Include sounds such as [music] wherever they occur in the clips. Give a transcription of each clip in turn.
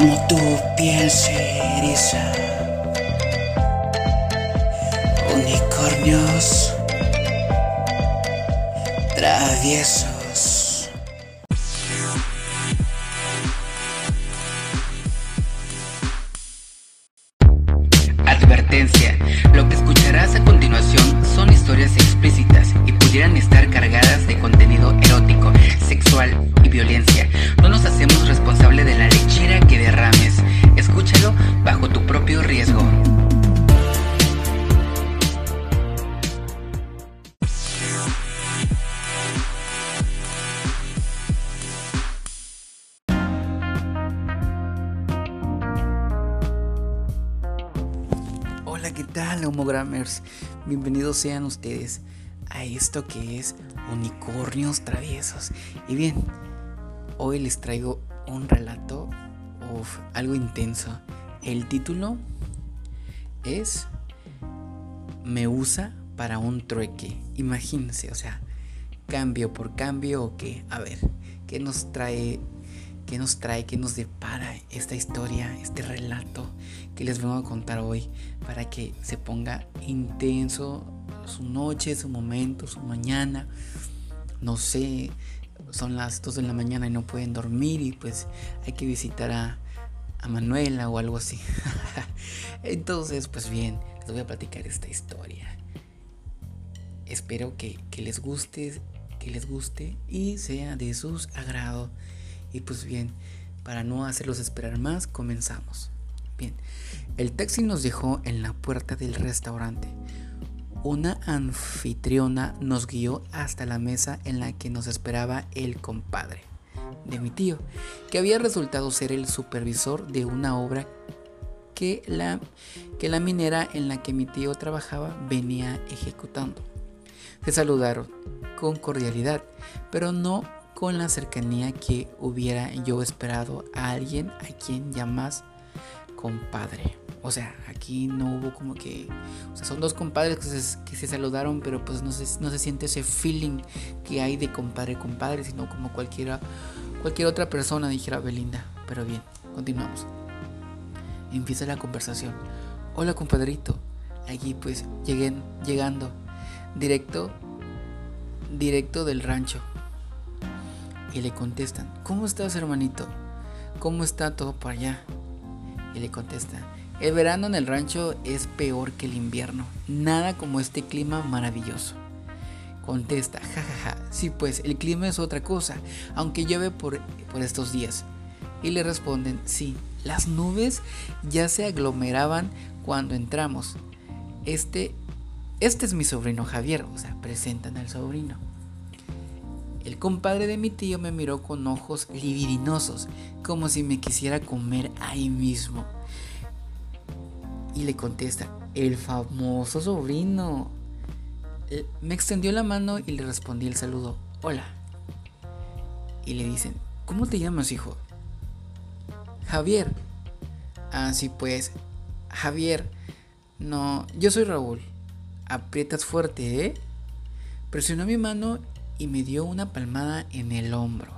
como tu piel se eriza. Unicornios traviesos. Tal, homogrammers? Bienvenidos sean ustedes a esto que es Unicornios Traviesos. Y bien, hoy les traigo un relato, uf, algo intenso. El título es Me usa para un trueque. Imagínense, o sea, cambio por cambio o qué. A ver, ¿qué nos trae qué nos trae, qué nos depara esta historia, este relato que les vengo a contar hoy para que se ponga intenso su noche, su momento, su mañana. No sé, son las 2 de la mañana y no pueden dormir y pues hay que visitar a, a Manuela o algo así. [laughs] Entonces, pues bien, les voy a platicar esta historia. Espero que, que les guste, que les guste y sea de sus agrado. Y pues bien, para no hacerlos esperar más, comenzamos. Bien, el taxi nos dejó en la puerta del restaurante. Una anfitriona nos guió hasta la mesa en la que nos esperaba el compadre de mi tío, que había resultado ser el supervisor de una obra que la, que la minera en la que mi tío trabajaba venía ejecutando. Se saludaron con cordialidad, pero no con la cercanía que hubiera yo esperado a alguien a quien llamas compadre. O sea, aquí no hubo como que... O sea, son dos compadres que se, saludaron, pero pues no se, siente ese feeling que hay de compadre, compadre, sino como cualquiera, cualquier otra persona, dijera Belinda. Pero bien, continuamos. Empieza la conversación. Hola compadrito. Aquí pues lleguen, llegando. Directo, directo del rancho y le contestan, ¿cómo estás hermanito? ¿Cómo está todo por allá? Y le contesta, el verano en el rancho es peor que el invierno, nada como este clima maravilloso. Contesta, jajaja, sí pues, el clima es otra cosa, aunque llueve por, por estos días. Y le responden, sí, las nubes ya se aglomeraban cuando entramos. Este, este es mi sobrino Javier, o sea, presentan al sobrino. El compadre de mi tío me miró con ojos libidinosos, como si me quisiera comer ahí mismo. Y le contesta, el famoso sobrino. Me extendió la mano y le respondí el saludo, hola. Y le dicen, ¿cómo te llamas, hijo? Javier. Así pues, Javier. No, yo soy Raúl. Aprietas fuerte, ¿eh? Presionó mi mano y me dio una palmada en el hombro.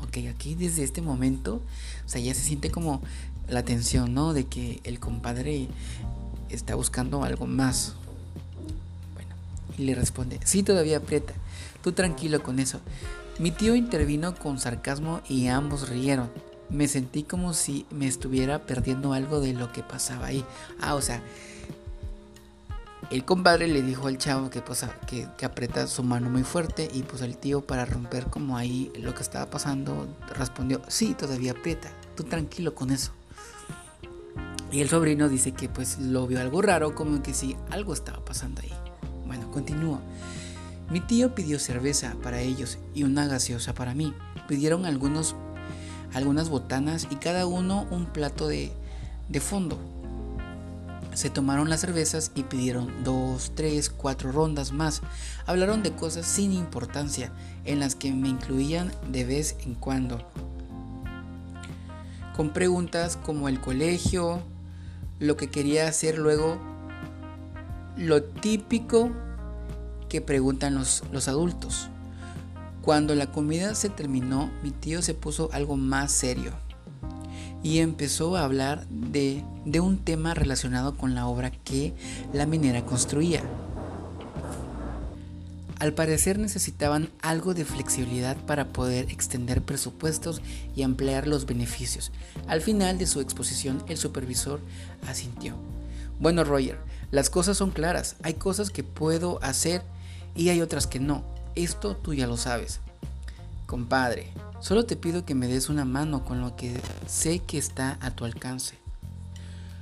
Ok, aquí desde este momento, o sea, ya se siente como la tensión, ¿no? De que el compadre está buscando algo más. Bueno, y le responde, sí, todavía aprieta, tú tranquilo con eso. Mi tío intervino con sarcasmo y ambos rieron. Me sentí como si me estuviera perdiendo algo de lo que pasaba ahí. Ah, o sea, el compadre le dijo al chavo que, pues, que, aprieta su mano muy fuerte y pues el tío para romper como ahí lo que estaba pasando respondió, sí, todavía aprieta, tú tranquilo con eso. Y el sobrino dice que pues lo vio algo raro, como que sí, algo estaba pasando ahí. Bueno, continúo. Mi tío pidió cerveza para ellos y una gaseosa para mí. Pidieron algunos, algunas botanas y cada uno un plato de, de fondo. Se tomaron las cervezas y pidieron dos, tres, cuatro rondas más. Hablaron de cosas sin importancia, en las que me incluían de vez en cuando. Con preguntas como el colegio, lo que quería hacer luego, lo típico que preguntan los, los adultos. Cuando la comida se terminó, mi tío se puso algo más serio y empezó a hablar de, de un tema relacionado con la obra que la minera construía. Al parecer necesitaban algo de flexibilidad para poder extender presupuestos y ampliar los beneficios. Al final de su exposición, el supervisor asintió. Bueno, Roger, las cosas son claras. Hay cosas que puedo hacer y hay otras que no. Esto tú ya lo sabes. Compadre, solo te pido que me des una mano con lo que sé que está a tu alcance.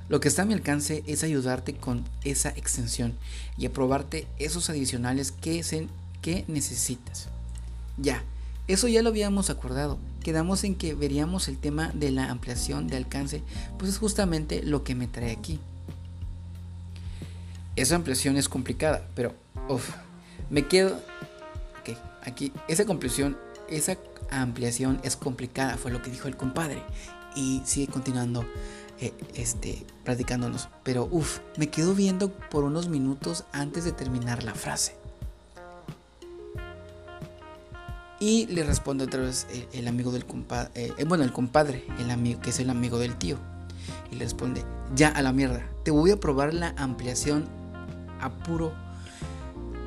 Lo que está a mi alcance es ayudarte con esa extensión y aprobarte esos adicionales que, que necesitas. Ya, eso ya lo habíamos acordado. Quedamos en que veríamos el tema de la ampliación de alcance, pues es justamente lo que me trae aquí. Esa ampliación es complicada, pero uff, me quedo. Ok, aquí, esa conclusión, esa ampliación es complicada, fue lo que dijo el compadre. Y sigue continuando. Eh, este, practicándonos. Pero uff, me quedo viendo por unos minutos antes de terminar la frase. Y le responde otra vez el, amigo del compadre, eh, eh, bueno, el compadre, el amigo, que es el amigo del tío. Y le responde, ya a la mierda, te voy a probar la ampliación apuro,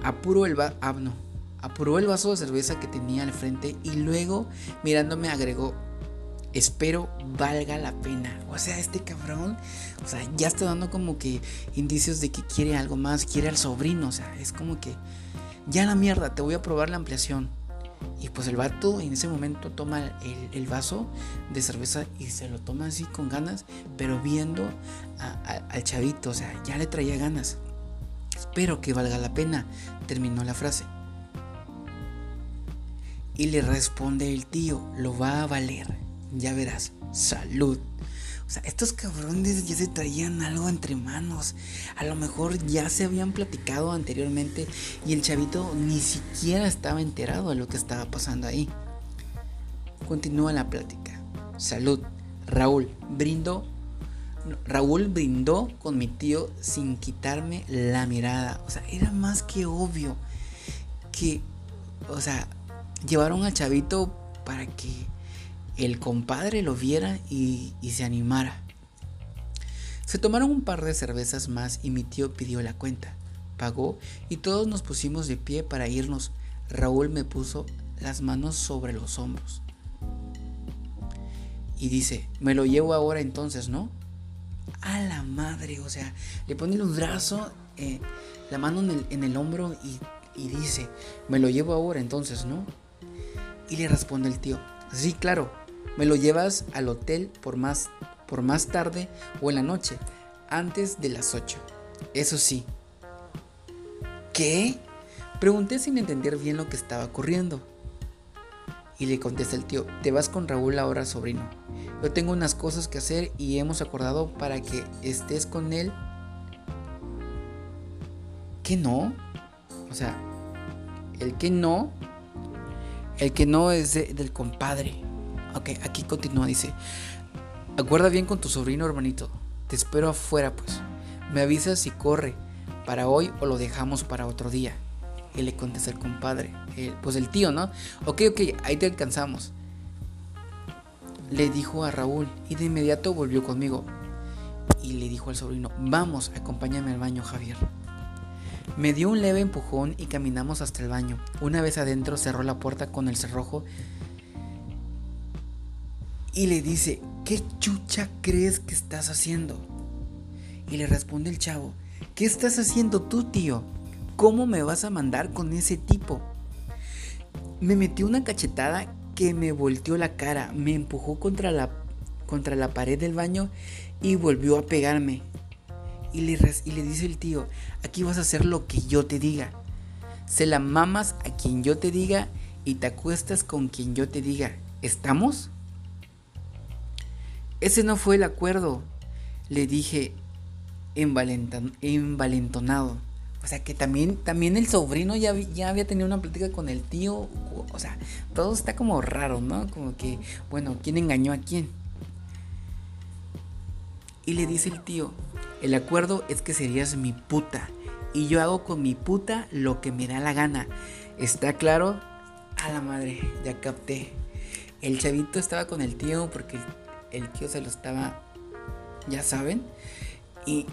apuro el, va ah, apuró el vaso de cerveza que tenía al frente y luego mirándome agregó, espero valga la pena. O sea, este cabrón, o sea, ya está dando como que indicios de que quiere algo más, quiere al sobrino, o sea, es como que ya la mierda, te voy a probar la ampliación. Y pues el vato en ese momento toma el, vaso de cerveza y se lo toma así con ganas, pero viendo al chavito, o sea, ya le traía ganas. Espero que valga la pena, terminó la frase. Y le responde el tío, lo va a valer ya verás, salud. O sea, estos cabrones ya se traían algo entre manos. A lo mejor ya se habían platicado anteriormente y el chavito ni siquiera estaba enterado de lo que estaba pasando ahí. Continúa la plática. Salud. Raúl brindó. Raúl brindó con mi tío sin quitarme la mirada. O sea, era más que obvio que, o sea, llevaron al chavito para que el compadre lo viera y, se animara. Se tomaron un par de cervezas más y mi tío pidió la cuenta. Pagó y todos nos pusimos de pie para irnos. Raúl me puso las manos sobre los hombros. Y dice, me lo llevo ahora entonces, ¿no? A la madre, o sea, le pone el brazo, eh, la mano en el, hombro y, y dice, me lo llevo ahora entonces, ¿no? Y le responde el tío, sí, claro, me lo llevas al hotel por más, por más tarde o en la noche, antes de las 8. Eso sí. ¿Qué? Pregunté sin entender bien lo que estaba ocurriendo. Y le contesta el tío, te vas con Raúl ahora, sobrino. Yo tengo unas cosas que hacer y hemos acordado para que estés con él. ¿Qué no? O sea, el que no, el que no es del compadre. Ok, aquí continúa, dice. Acuerda bien con tu sobrino hermanito. Te espero afuera, pues. Me avisas si corre para hoy o lo dejamos para otro día. Y le contesta el compadre. pues el tío, ¿no? Ok, ok, ahí te alcanzamos. Le dijo a Raúl y de inmediato volvió conmigo. Y le dijo al sobrino, vamos, acompáñame al baño, Javier. Me dio un leve empujón y caminamos hasta el baño. Una vez adentro cerró la puerta con el cerrojo y le dice, ¿qué chucha crees que estás haciendo? Y le responde el chavo, ¿qué estás haciendo tú, tío? ¿Cómo me vas a mandar con ese tipo? Me metió una cachetada que me volteó la cara, me empujó contra la, contra la pared del baño y volvió a pegarme. Y le, dice el tío, aquí vas a hacer lo que yo te diga. Se la mamas a quien yo te diga y te acuestas con quien yo te diga. ¿Estamos? Ese no fue el acuerdo, le dije envalentonado. O sea que también, también el sobrino ya, ya había tenido una plática con el tío. O sea, todo está como raro, ¿no? Como que, bueno, ¿quién engañó a quién? Y le dice el tío, el acuerdo es que serías mi puta. Y yo hago con mi puta lo que me da la gana. ¿Está claro? A la madre, ya capté. El chavito estaba con el tío porque el tío se lo estaba, ya saben. Y,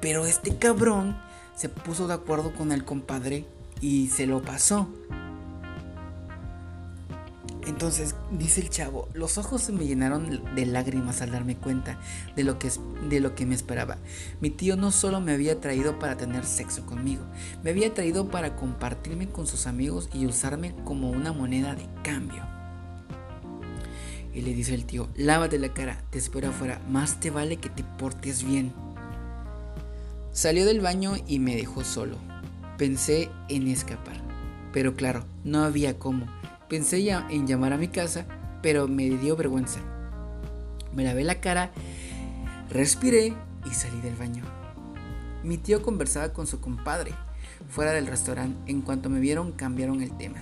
pero este cabrón se puso de acuerdo con el compadre y se lo pasó. Entonces, dice el chavo, los ojos se me llenaron de lágrimas al darme cuenta de lo, que, de lo que me esperaba. Mi tío no solo me había traído para tener sexo conmigo, me había traído para compartirme con sus amigos y usarme como una moneda de cambio. Y le dice el tío, lávate la cara, te espero afuera, más te vale que te portes bien. Salió del baño y me dejó solo. Pensé en escapar, pero claro, no había cómo. Pensé ya en llamar a mi casa, pero me dio vergüenza. Me lavé la cara, respiré y salí del baño. Mi tío conversaba con su compadre fuera del restaurante. En cuanto me vieron, cambiaron el tema.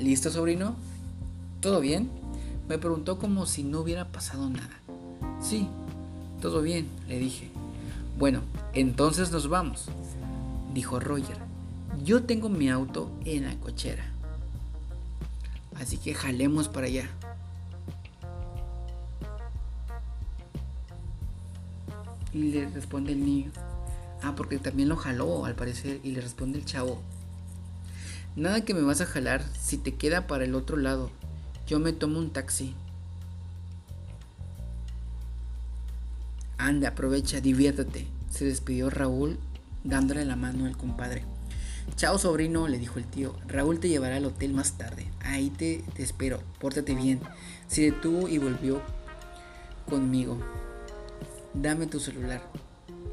¿Listo, sobrino? ¿Todo bien? Me preguntó como si no hubiera pasado nada. Sí, todo bien, le dije. Bueno, entonces nos vamos, dijo Roger. Yo tengo mi auto en la cochera. Así que jalemos para allá. Y le responde el niño. Ah, porque también lo jaló al parecer. Y le responde el chavo. Nada que me vas a jalar si te queda para el otro lado. Yo me tomo un taxi. Anda, aprovecha, diviértete. Se despidió Raúl dándole la mano al compadre. Chao sobrino, le dijo el tío. Raúl te llevará al hotel más tarde. Ahí te, espero. Pórtate bien. Se detuvo y volvió conmigo. Dame tu celular.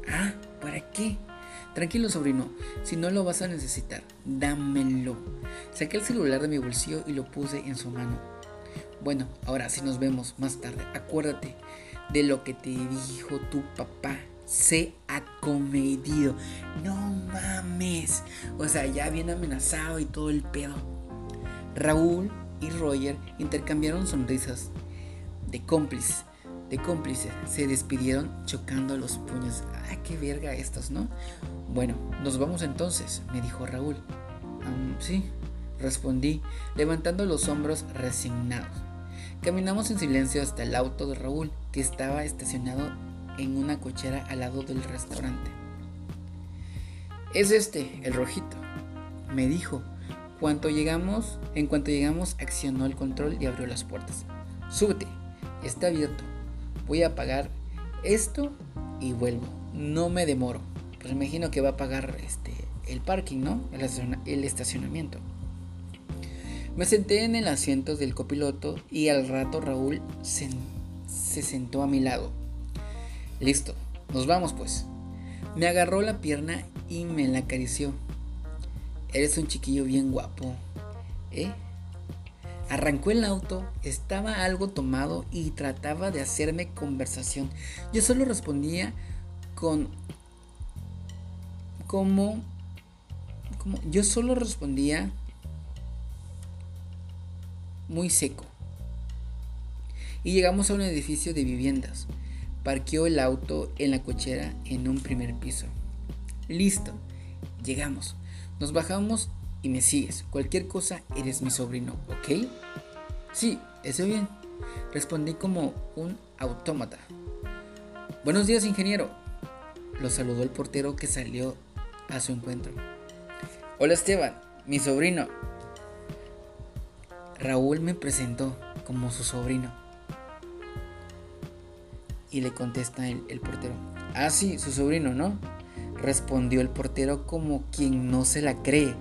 Ah, ¿para qué? Tranquilo sobrino, si no lo vas a necesitar, dámelo. Saqué el celular de mi bolsillo y lo puse en su mano. Bueno, ahora sí nos vemos más tarde. Acuérdate de lo que te dijo tu papá se ha comedido. No mames. O sea, ya bien amenazado y todo el pedo. Raúl y Roger intercambiaron sonrisas de cómplices. De cómplices. Se despidieron chocando los puños. Ay, qué verga estos, ¿no? Bueno, nos vamos entonces, me dijo Raúl. sí, respondí, levantando los hombros resignados. Caminamos en silencio hasta el auto de Raúl, que estaba estacionado en una cochera al lado del restaurante. Es este, el rojito, me dijo. Cuanto llegamos, en cuanto llegamos, accionó el control y abrió las puertas. Súbete, está abierto. Voy a pagar esto y vuelvo. No me demoro. Pues imagino que va a pagar este, el parking, ¿no? El, estacionamiento. Me senté en el asiento del copiloto y al rato Raúl se sentó a mi lado. Listo, nos vamos pues. Me agarró la pierna y me la acarició. Eres un chiquillo bien guapo, ¿eh? Arrancó el auto, estaba algo tomado y trataba de hacerme conversación. Yo solo respondía con... como... como yo solo respondía muy seco. Y llegamos a un edificio de viviendas. Parqueó el auto en la cochera en un primer piso. Listo, llegamos. Nos bajamos y me sigues. Cualquier cosa, eres mi sobrino, ¿ok? Sí, eso bien. Respondí como un autómata. Buenos días, ingeniero. Lo saludó el portero que salió a su encuentro. Hola Esteban, mi sobrino. Raúl me presentó como su sobrino. Y le contesta el, portero. Ah, sí, su sobrino, ¿no? Respondió el portero como quien no se la cree.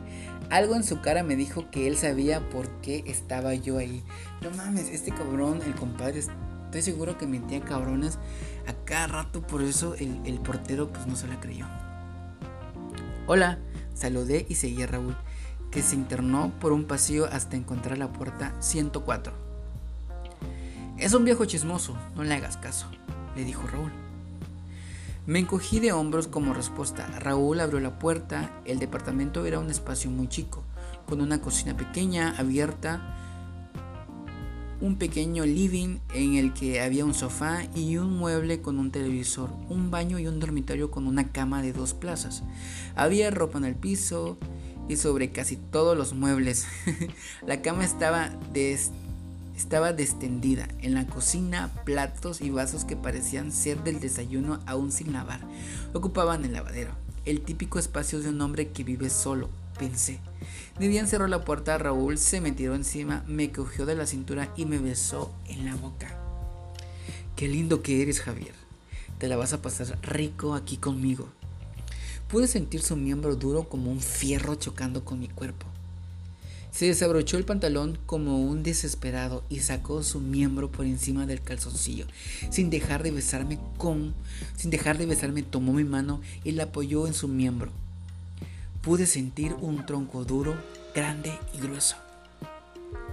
Algo en su cara me dijo que él sabía por qué estaba yo ahí. No mames, este cabrón, el compadre, estoy seguro que mentía cabrones a cada rato, por eso el, el portero pues no se la creyó. Hola, saludé y seguí a Raúl, que se internó por un pasillo hasta encontrar la puerta 104. Es un viejo chismoso, no le hagas caso le dijo Raúl. Me encogí de hombros como respuesta. Raúl abrió la puerta. El departamento era un espacio muy chico, con una cocina pequeña, abierta, un pequeño living en el que había un sofá y un mueble con un televisor, un baño y un dormitorio con una cama de dos plazas. Había ropa en el piso y sobre casi todos los muebles. [laughs] la cama estaba estaba destendida en la cocina, platos y vasos que parecían ser del desayuno aún sin lavar. Ocupaban el lavadero, el típico espacio de un hombre que vive solo, pensé. Debían cerró la puerta, Raúl se me tiró encima, me cogió de la cintura y me besó en la boca. Qué lindo que eres, Javier. Te la vas a pasar rico aquí conmigo. Pude sentir su miembro duro como un fierro chocando con mi cuerpo. Se desabrochó el pantalón como un desesperado y sacó su miembro por encima del calzoncillo. Sin dejar de besarme con, sin dejar de besarme, tomó mi mano y la apoyó en su miembro. Pude sentir un tronco duro, grande y grueso.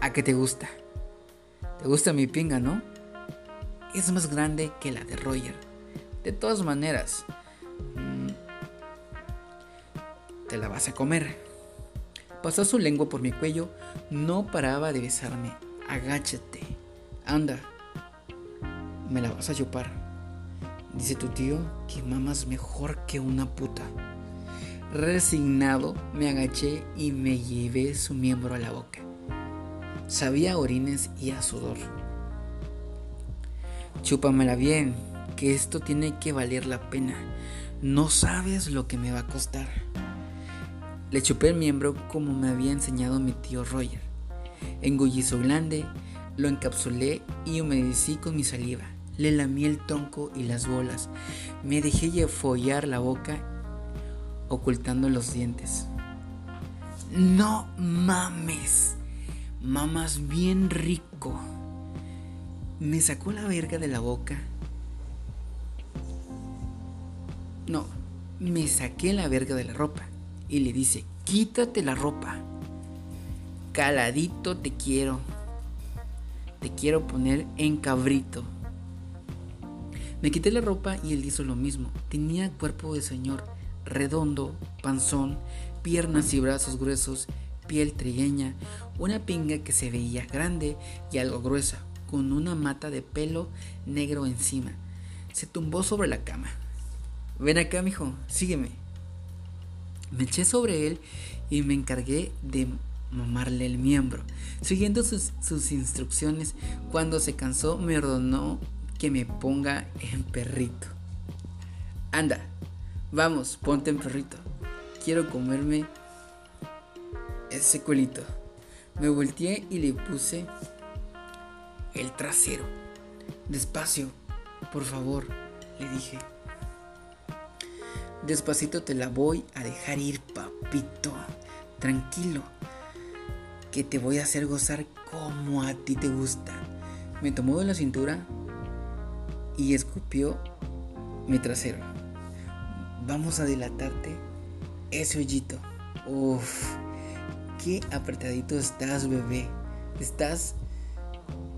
¿A qué te gusta? ¿Te gusta mi pinga, no? Es más grande que la de Roger. De todas maneras, mm, te la vas a comer. Pasó su lengua por mi cuello, no paraba de besarme. Agáchate, anda, me la vas a chupar. Dice tu tío que mamas mejor que una puta. Resignado, me agaché y me llevé su miembro a la boca. Sabía orines y a sudor. Chúpamela bien, que esto tiene que valer la pena. No sabes lo que me va a costar. Le chupé el miembro como me había enseñado mi tío Roger. Engullí su glande, lo encapsulé y humedecí con mi saliva. Le lamí el tronco y las bolas. Me dejé follar la boca ocultando los dientes. No mames. Mamas bien rico. Me sacó la verga de la boca. No, me saqué la verga de la ropa y le dice, quítate la ropa. Caladito te quiero. Te quiero poner en cabrito. Me quité la ropa y él hizo lo mismo. Tenía cuerpo de señor, redondo, panzón, piernas y brazos gruesos, piel trigueña, una pinga que se veía grande y algo gruesa, con una mata de pelo negro encima. Se tumbó sobre la cama. Ven acá, mijo, sígueme. Me eché sobre él y me encargué de mamarle el miembro. Siguiendo sus, instrucciones, cuando se cansó me ordenó que me ponga en perrito. Anda, vamos, ponte en perrito. Quiero comerme ese culito. Me volteé y le puse el trasero. Despacio, por favor, le dije. Despacito te la voy a dejar ir, papito. Tranquilo, que te voy a hacer gozar como a ti te gusta. Me tomó de la cintura y escupió mi trasero. Vamos a dilatarte ese hoyito. Uf, qué apretadito estás, bebé. Estás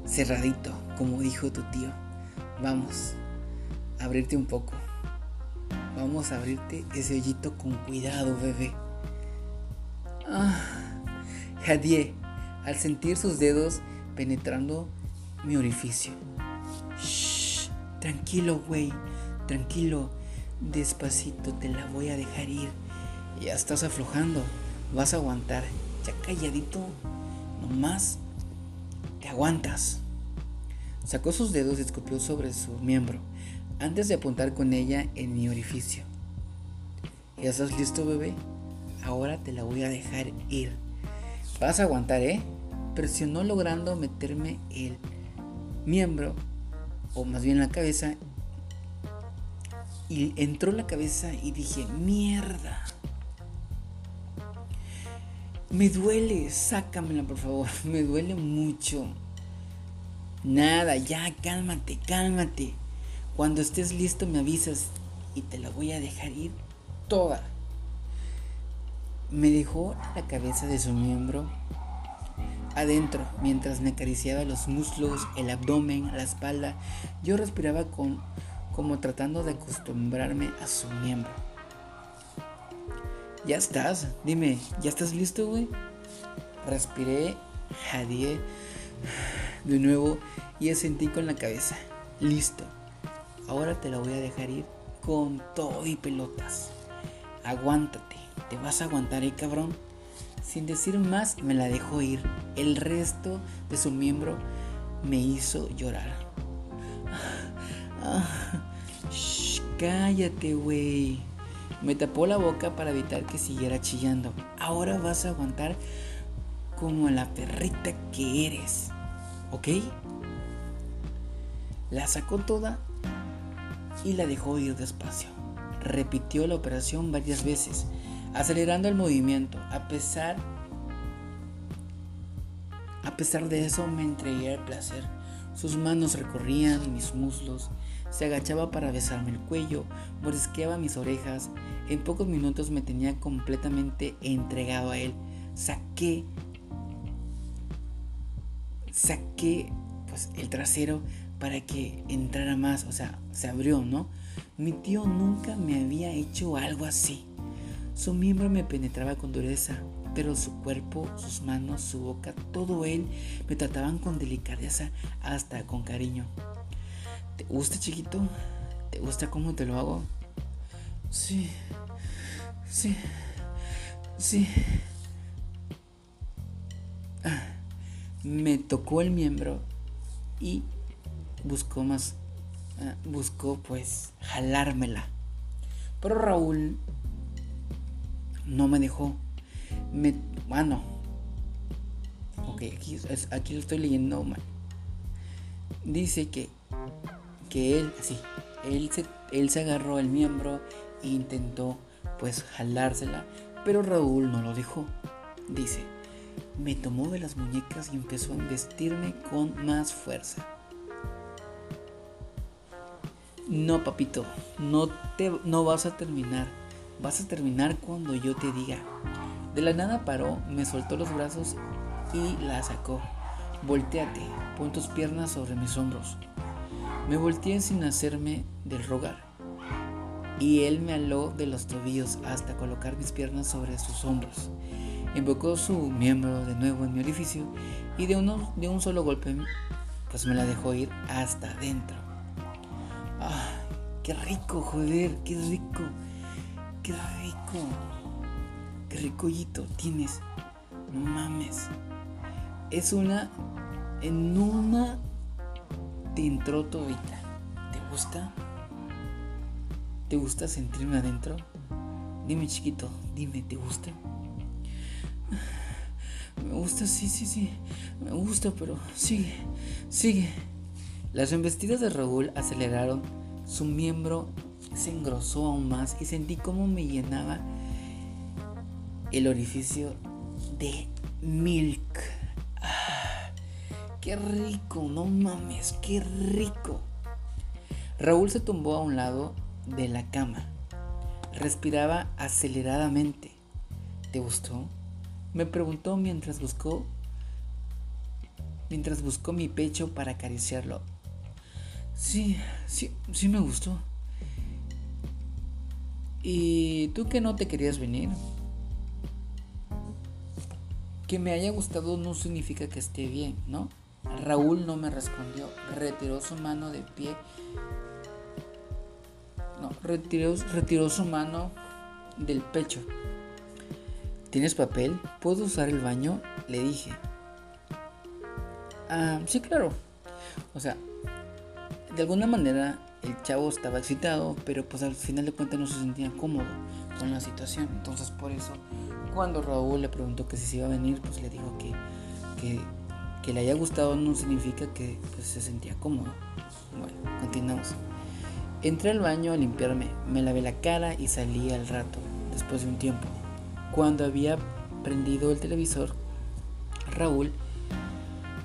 cerradito, como dijo tu tío. Vamos a abrirte un poco. Vamos a abrirte ese hoyito con cuidado, bebé. Ah, Jadie, al sentir sus dedos penetrando mi orificio. Shh, tranquilo, güey, tranquilo. Despacito te la voy a dejar ir. Ya estás aflojando. Vas a aguantar. Ya calladito. Nomás te aguantas. Sacó sus dedos y escupió sobre su miembro antes de apuntar con ella en mi orificio. ¿Ya estás listo, bebé? Ahora te la voy a dejar ir. Vas a aguantar, ¿eh? Presionó logrando meterme el miembro, o más bien la cabeza, y entró la cabeza y dije, mierda. Me duele, sácamela por favor, [laughs] me duele mucho. Nada, ya, cálmate, cálmate. Cuando estés listo me avisas y te la voy a dejar ir toda. Me dejó la cabeza de su miembro adentro mientras me acariciaba los muslos, el abdomen, la espalda. Yo respiraba como tratando de acostumbrarme a su miembro. Ya estás, dime, ¿ya estás listo, güey? Respiré, jadeé de nuevo y asentí con la cabeza. Listo. Ahora te la voy a dejar ir con todo y pelotas. Aguántate, te vas a aguantar, ¿eh, cabrón? Sin decir más, me la dejó ir. El resto de su miembro me hizo llorar. cállate, güey. Me tapó la boca para evitar que siguiera chillando. Ahora vas a aguantar como la perrita que eres. ¿Ok? La sacó toda y la dejó ir despacio. Repitió la operación varias veces, acelerando el movimiento. A pesar, a pesar de eso, me entregué al placer. Sus manos recorrían mis muslos, se agachaba para besarme el cuello, morisqueaba mis orejas. En pocos minutos me tenía completamente entregado a él. Saqué, saqué, pues el trasero para que entrara más, o sea, se abrió, ¿no? Mi tío nunca me había hecho algo así. Su miembro me penetraba con dureza, pero su cuerpo, sus manos, su boca, todo él me trataban con delicadeza hasta con cariño. ¿Te gusta, chiquito? ¿Te gusta cómo te lo hago? Sí, sí, sí. Ah, me tocó el miembro y buscó más, ah, buscó pues jalármela. Pero Raúl no me dejó. Me, bueno, ok, aquí, lo estoy leyendo mal. Dice que que él, sí, él se, él se agarró el miembro e intentó pues jalársela, pero Raúl no lo dejó. Dice, me tomó de las muñecas y empezó a investirme con más fuerza. No, papito, no, te, no vas a terminar. Vas a terminar cuando yo te diga. De la nada paró, me soltó los brazos y la sacó. Volteate, pon tus piernas sobre mis hombros. Me volteé sin hacerme del rogar, y él me aló de los tobillos hasta colocar mis piernas sobre sus hombros. Invocó su miembro de nuevo en mi orificio y de, uno, de un solo golpe pues me la dejó ir hasta adentro. ¡Qué rico, joder! ¡Qué rico! ¡Qué rico! ¡Qué ricollito tienes! No mames. Es una... En una te entró todita. ¿Te gusta? ¿Te gusta sentirme adentro? Dime chiquito, dime, ¿te gusta? [sighs] Me gusta, sí, sí, sí. Me gusta, pero sigue, sigue. Las embestidas de Raúl aceleraron. Su miembro se engrosó aún más y sentí cómo me llenaba el orificio de milk. Qué rico, no mames, qué rico. Raúl se tumbó a un lado de la cama. Respiraba aceleradamente. ¿Te gustó? Me preguntó mientras buscó mientras buscó mi pecho para acariciarlo. Sí, sí, sí me gustó. ¿Y tú que no te querías venir? Que me haya gustado no significa que esté bien, ¿no? Raúl no me respondió. Retiró su mano de pie. No, retiró, retiró su mano del pecho. ¿Tienes papel? ¿Puedo usar el baño? Le dije. Ah, sí, claro. O sea, de alguna manera el chavo estaba excitado, pero pues al final de cuentas no se sentía cómodo con la situación. Entonces por eso, cuando Raúl le preguntó que si se iba a venir, pues le dijo que, que le haya gustado no significa que pues, se sentía cómodo. Bueno, continuamos. Entré al baño a limpiarme, me lavé la cara y salí al rato, después de un tiempo. Cuando había prendido el televisor, Raúl,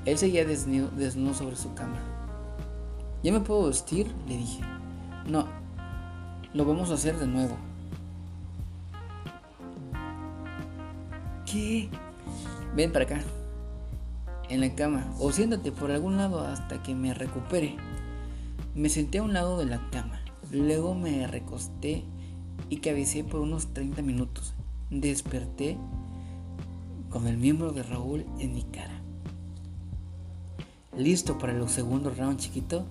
él seguía desnudo, desnudo sobre su cama. ¿Ya me puedo vestir? Le dije. No, lo vamos a hacer de nuevo. ¿Qué? Ven para acá en la cama o siéntate por algún lado hasta que me recupere. Me senté a un lado de la cama, luego me recosté y cabecé por unos 30 minutos. Desperté con el miembro de Raúl en mi cara. Listo para el segundo round chiquito.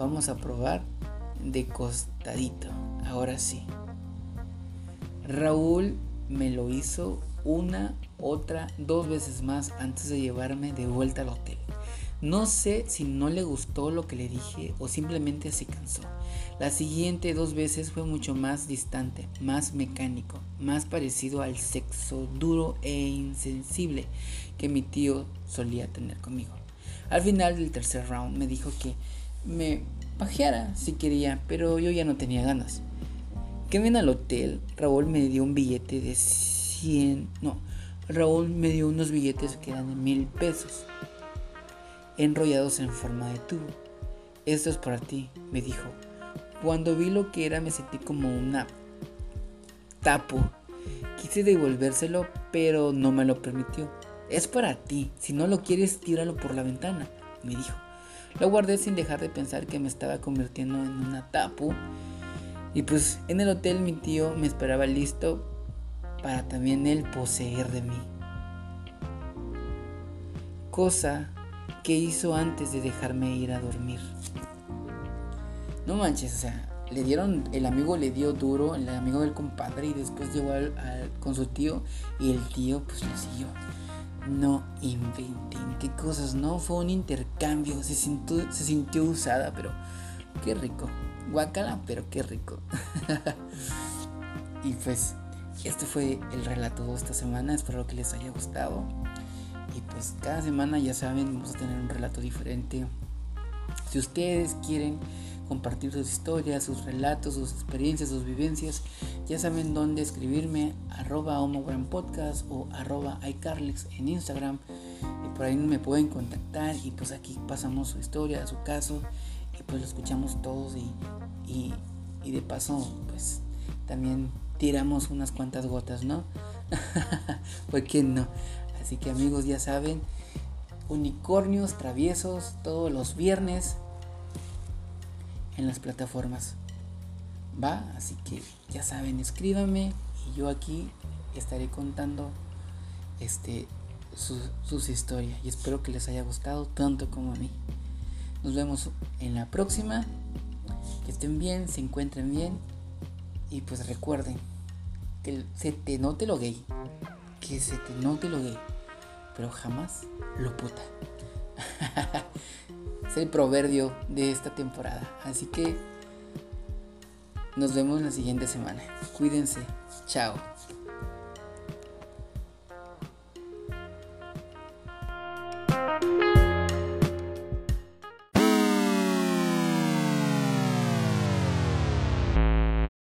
Vamos a probar de costadito. Ahora sí. Raúl me lo hizo una, otra, dos veces más antes de llevarme de vuelta al hotel. No sé si no le gustó lo que le dije o simplemente se cansó. La siguiente dos veces fue mucho más distante, más mecánico, más parecido al sexo duro e insensible que mi tío solía tener conmigo. Al final del tercer round me dijo que me pajeara si quería, pero yo ya no tenía ganas. Que ven al hotel, Raúl me dio un billete de 100, no, Raúl me dio unos billetes que eran de mil pesos enrollados en forma de tubo. Esto es para ti, me dijo. Cuando vi lo que era me sentí como una tapo. Quise devolvérselo, pero no me lo permitió. Es para ti, si no lo quieres, tíralo por la ventana, me dijo. Lo guardé sin dejar de pensar que me estaba convirtiendo en una tapu. Y pues en el hotel mi tío me esperaba listo para también él poseer de mí. Cosa que hizo antes de dejarme ir a dormir. No manches, o sea, le dieron, el amigo le dio duro, el amigo del compadre, y después llegó con su tío y el tío pues le siguió. No inventen qué cosas, no fue un intercambio, se sintió, se sintió usada, pero qué rico. Guacala, pero qué rico. [laughs] y pues, este fue el relato de esta semana, espero que les haya gustado. Y pues cada semana ya saben, vamos a tener un relato diferente. Si ustedes quieren compartir sus historias, sus relatos, sus experiencias, sus vivencias, ya saben dónde escribirme, arroba podcast o arroba en Instagram. Y por ahí me pueden contactar y pues aquí pasamos su historia, su caso y pues lo escuchamos todos y, y de paso pues también tiramos unas cuantas gotas, ¿no? [laughs] ¿Por qué no? Así que amigos ya saben, unicornios traviesos todos los viernes en las plataformas. Va, así que ya saben, escríbanme y yo aquí estaré contando este sus historias y espero que les haya gustado tanto como a mí. Nos vemos en la próxima. Que estén bien, se encuentren bien y pues recuerden que se te note lo gay que se te note lo gay, pero jamás lo puta. [laughs] es el proverbio de esta temporada. Así que nos vemos la siguiente semana. Cuídense. Chao.